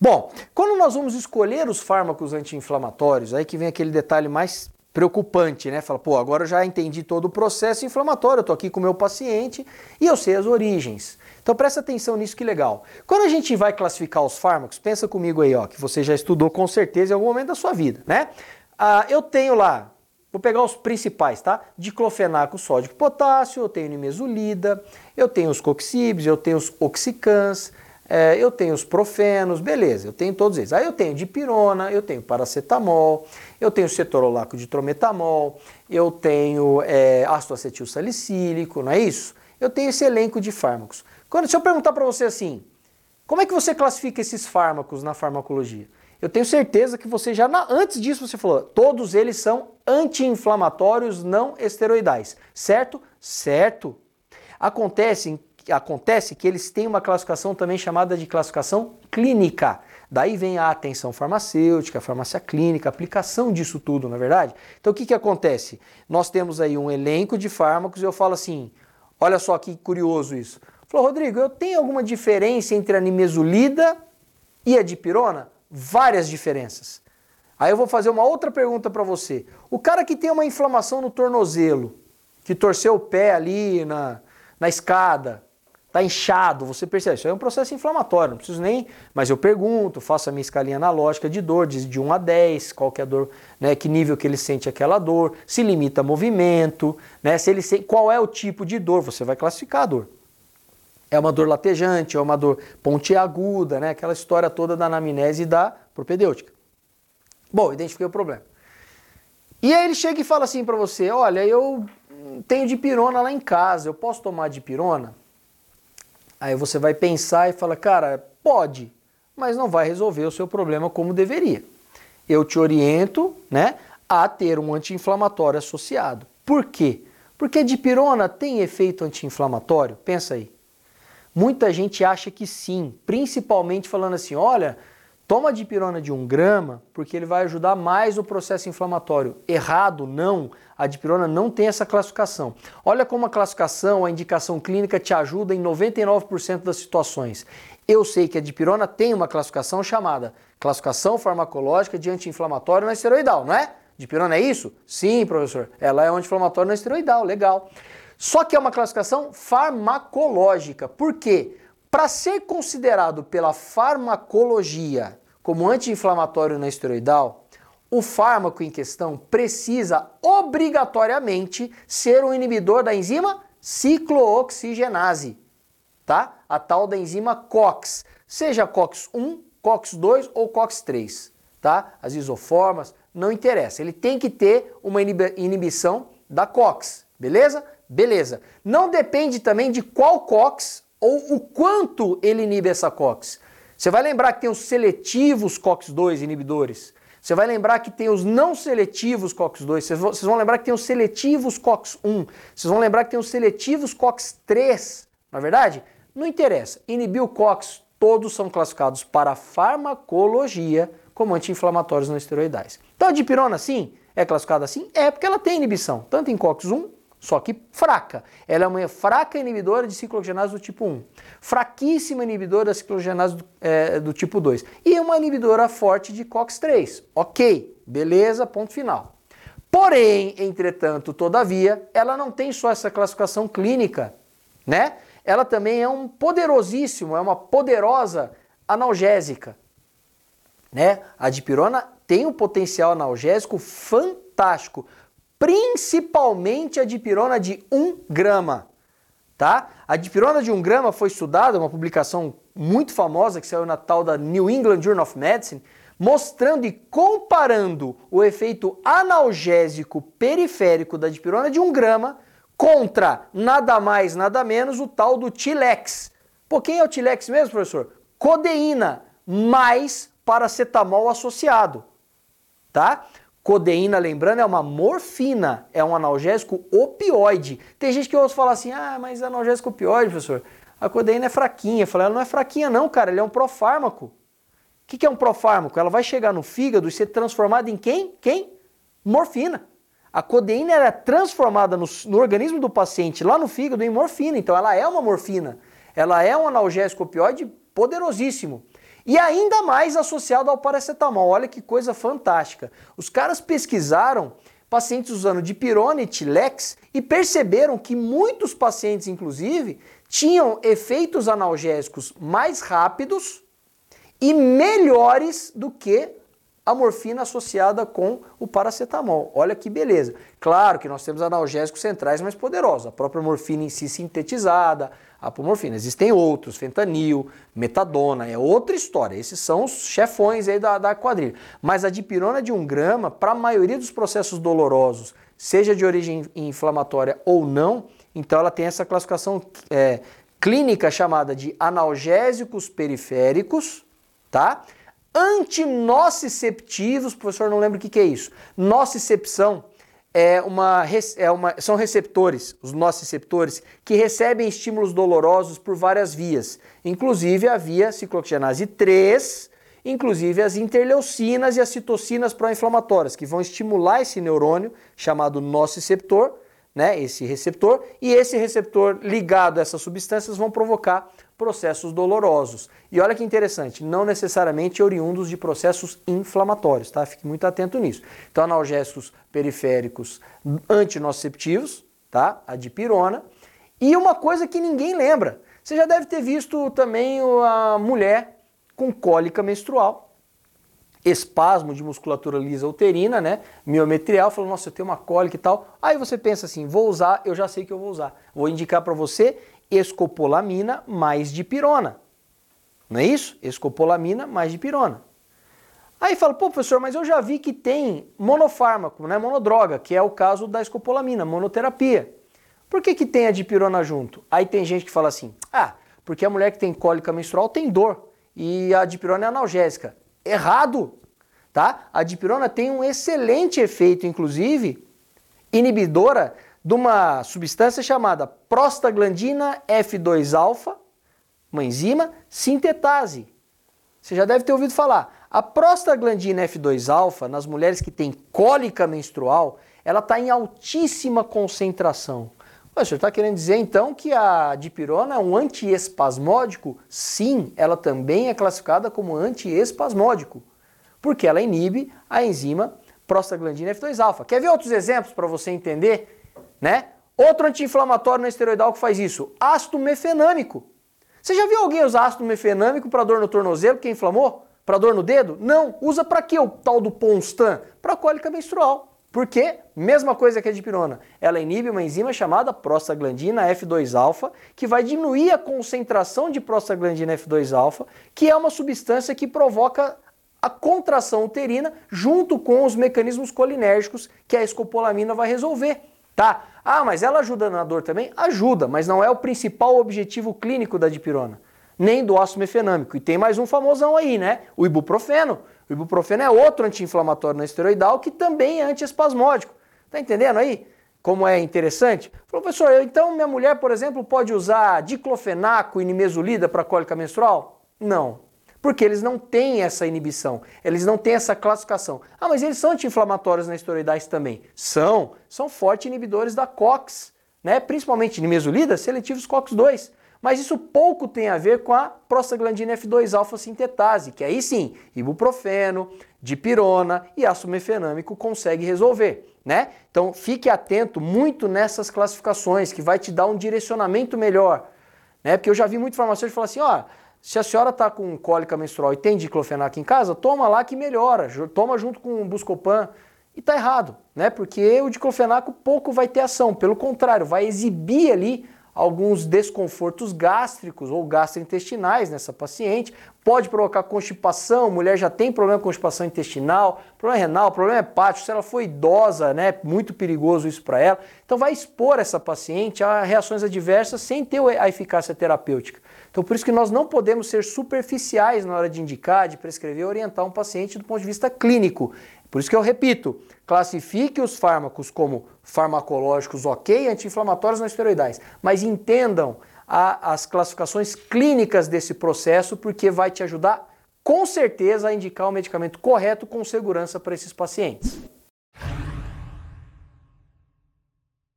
Bom, quando nós vamos escolher os fármacos anti-inflamatórios, aí que vem aquele detalhe mais preocupante, né? Fala, pô, agora eu já entendi todo o processo inflamatório, eu tô aqui com o meu paciente e eu sei as origens. Então presta atenção nisso que legal. Quando a gente vai classificar os fármacos, pensa comigo aí, ó, que você já estudou com certeza em algum momento da sua vida, né? Ah, eu tenho lá, vou pegar os principais, tá? Diclofenaco sódico potássio, eu tenho nimesulida, eu tenho os coxibes, eu tenho os oxicans, é, eu tenho os profenos, beleza, eu tenho todos eles. Aí eu tenho dipirona, eu tenho paracetamol, eu tenho cetorolaco de trometamol, eu tenho é, ácido acetil salicílico, não é isso? Eu tenho esse elenco de fármacos. Quando, se eu perguntar para você assim, como é que você classifica esses fármacos na farmacologia? Eu tenho certeza que você já, na, antes disso, você falou, todos eles são anti-inflamatórios não esteroidais, certo? Certo. Acontece acontece que eles têm uma classificação também chamada de classificação clínica. Daí vem a atenção farmacêutica, a farmácia clínica, a aplicação disso tudo, na é verdade? Então o que, que acontece? Nós temos aí um elenco de fármacos e eu falo assim: olha só que curioso isso. Falou, Rodrigo, eu tenho alguma diferença entre a nimesulida e a dipirona? Várias diferenças. Aí eu vou fazer uma outra pergunta para você. O cara que tem uma inflamação no tornozelo, que torceu o pé ali na, na escada, Está inchado, você percebe, isso é um processo inflamatório, não preciso nem, mas eu pergunto, faço a minha escalinha analógica de dor, de, de 1 a 10, qual que é a dor, né, que nível que ele sente aquela dor, se limita movimento, né, se ele sente, qual é o tipo de dor, você vai classificar a dor. É uma dor latejante, é uma dor pontiaguda, né, aquela história toda da anamnese e da propedêutica. Bom, identifiquei o problema. E aí ele chega e fala assim para você, olha, eu tenho dipirona lá em casa, eu posso tomar dipirona? Aí você vai pensar e fala, cara, pode, mas não vai resolver o seu problema como deveria. Eu te oriento, né, a ter um anti-inflamatório associado. Por quê? Porque a dipirona tem efeito anti-inflamatório? Pensa aí. Muita gente acha que sim, principalmente falando assim, olha, Toma dipirona de 1 grama porque ele vai ajudar mais o processo inflamatório. Errado, não. A dipirona não tem essa classificação. Olha como a classificação, a indicação clínica te ajuda em 99% das situações. Eu sei que a dipirona tem uma classificação chamada classificação farmacológica de anti-inflamatório não esteroidal, não é? Dipirona é isso? Sim, professor. Ela é um anti-inflamatório não esteroidal, legal. Só que é uma classificação farmacológica. Por quê? Para ser considerado pela farmacologia como anti-inflamatório não esteroidal, o fármaco em questão precisa obrigatoriamente ser um inibidor da enzima ciclooxigenase, tá? A tal da enzima COX, seja COX-1, COX-2 ou COX-3, tá? As isoformas, não interessa. Ele tem que ter uma inibição da COX, beleza? Beleza. Não depende também de qual COX ou o quanto ele inibe essa COX. Você vai lembrar que tem os seletivos COX-2 inibidores. Você vai lembrar que tem os não seletivos COX-2. Vocês vão lembrar que tem os seletivos COX-1. Vocês vão lembrar que tem os seletivos COX-3. Na é verdade? Não interessa. Inibir o COX, todos são classificados para farmacologia como anti-inflamatórios não esteroidais. Então a dipirona, sim, é classificada assim? É porque ela tem inibição, tanto em COX-1 só que fraca. Ela é uma fraca inibidora de cicloogenase do tipo 1, fraquíssima inibidora da cicloogenase do, é, do tipo 2 e uma inibidora forte de COX-3. Ok, beleza, ponto final. Porém, entretanto, todavia, ela não tem só essa classificação clínica, né? Ela também é um poderosíssimo, é uma poderosa analgésica, né? A dipirona tem um potencial analgésico fantástico principalmente a dipirona de 1 grama. Tá? A dipirona de 1 grama foi estudada, uma publicação muito famosa que saiu na tal da New England Journal of Medicine, mostrando e comparando o efeito analgésico periférico da dipirona de 1 grama contra nada mais, nada menos o tal do Tilex. Pô, quem é o Tilex mesmo, professor? Codeína mais paracetamol associado, tá? Codeína, lembrando, é uma morfina, é um analgésico opioide. Tem gente que ouve falar assim, ah, mas analgésico opioide, professor, a codeína é fraquinha. Eu falei, ela não é fraquinha não, cara, ele é um profármaco. O que, que é um profármaco? Ela vai chegar no fígado e ser transformada em quem? Quem? Morfina. A codeína é transformada no, no organismo do paciente, lá no fígado, em morfina. Então ela é uma morfina. Ela é um analgésico opioide poderosíssimo. E ainda mais associado ao paracetamol. Olha que coisa fantástica. Os caras pesquisaram pacientes usando dipirona e Tilex e perceberam que muitos pacientes, inclusive, tinham efeitos analgésicos mais rápidos e melhores do que a morfina associada com o paracetamol. Olha que beleza. Claro que nós temos analgésicos centrais mais poderosos, a própria morfina em si sintetizada, apomorfina. Existem outros, fentanil, metadona, é outra história. Esses são os chefões aí da, da quadrilha. Mas a dipirona de um grama, para a maioria dos processos dolorosos, seja de origem inflamatória ou não, então ela tem essa classificação é, clínica chamada de analgésicos periféricos, tá? Antinociceptivos, professor, não lembro o que, que é isso. Nocicepção é uma, é uma, são receptores, os nociceptores, que recebem estímulos dolorosos por várias vias, inclusive a via ciclooxigenase 3, inclusive as interleucinas e as citocinas pró-inflamatórias, que vão estimular esse neurônio chamado nociceptor, né, esse receptor, e esse receptor ligado a essas substâncias vão provocar processos dolorosos. E olha que interessante, não necessariamente oriundos de processos inflamatórios, tá? Fique muito atento nisso. Então, analgésicos periféricos antinociceptivos, tá? A dipirona. E uma coisa que ninguém lembra, você já deve ter visto também a mulher com cólica menstrual, espasmo de musculatura lisa uterina, né? Miometrial, falou, nossa, eu tenho uma cólica e tal. Aí você pensa assim, vou usar, eu já sei que eu vou usar. Vou indicar para você escopolamina mais dipirona. Não é isso? Escopolamina mais dipirona. Aí fala, pô, professor, mas eu já vi que tem monofármaco, né, monodroga, que é o caso da escopolamina, monoterapia. Por que, que tem a dipirona junto? Aí tem gente que fala assim, ah, porque a mulher que tem cólica menstrual tem dor e a dipirona é analgésica. Errado, tá? A dipirona tem um excelente efeito, inclusive, inibidora de uma substância chamada prostaglandina F2-alfa, uma enzima sintetase. Você já deve ter ouvido falar. A prostaglandina F2-alfa, nas mulheres que têm cólica menstrual, ela está em altíssima concentração. O senhor está querendo dizer então que a dipirona é um antiespasmódico? Sim, ela também é classificada como antiespasmódico, porque ela inibe a enzima prostaglandina F2-alfa. Quer ver outros exemplos para você entender né? Outro anti-inflamatório não esteroidal que faz isso, ácido mefenâmico. Você já viu alguém usar ácido mefenâmico para dor no tornozelo, que inflamou? Para dor no dedo? Não. Usa para quê o tal do Ponstan? Para cólica menstrual. Por quê? Mesma coisa que a dipirona. Ela inibe uma enzima chamada prostaglandina F2-alfa, que vai diminuir a concentração de prostaglandina F2-alfa, que é uma substância que provoca a contração uterina junto com os mecanismos colinérgicos que a escopolamina vai resolver tá? Ah, mas ela ajuda na dor também? Ajuda, mas não é o principal objetivo clínico da dipirona, nem do ácido mefenâmico. E tem mais um famosão aí, né? O ibuprofeno. O ibuprofeno é outro anti-inflamatório não esteroidal que também é antiespasmódico. Tá entendendo aí? Como é interessante? Professor, então minha mulher, por exemplo, pode usar diclofenaco e nimesulida para cólica menstrual? Não, porque eles não têm essa inibição, eles não têm essa classificação. Ah, mas eles são anti-inflamatórios na esteroidais também. São, são fortes inibidores da COX, né? principalmente nimesulida, seletivos COX-2. Mas isso pouco tem a ver com a prostaglandina F2-alfa sintetase, que aí sim, ibuprofeno, dipirona e ácido mefenâmico consegue resolver, né? Então fique atento muito nessas classificações, que vai te dar um direcionamento melhor, né? Porque eu já vi muito farmacêutico falar assim, ó, se a senhora está com cólica menstrual e tem diclofenac em casa, toma lá que melhora, toma junto com o Buscopan. E está errado, né? Porque o diclofenaco pouco vai ter ação, pelo contrário, vai exibir ali alguns desconfortos gástricos ou gastrointestinais nessa paciente, pode provocar constipação, mulher já tem problema com constipação intestinal, problema renal, problema hepático, se ela for idosa, né, muito perigoso isso para ela. Então vai expor essa paciente a reações adversas sem ter a eficácia terapêutica. Então por isso que nós não podemos ser superficiais na hora de indicar, de prescrever, orientar um paciente do ponto de vista clínico. Por isso que eu repito, classifique os fármacos como farmacológicos ok, anti-inflamatórios não esteroidais, mas entendam a, as classificações clínicas desse processo, porque vai te ajudar com certeza a indicar o medicamento correto com segurança para esses pacientes.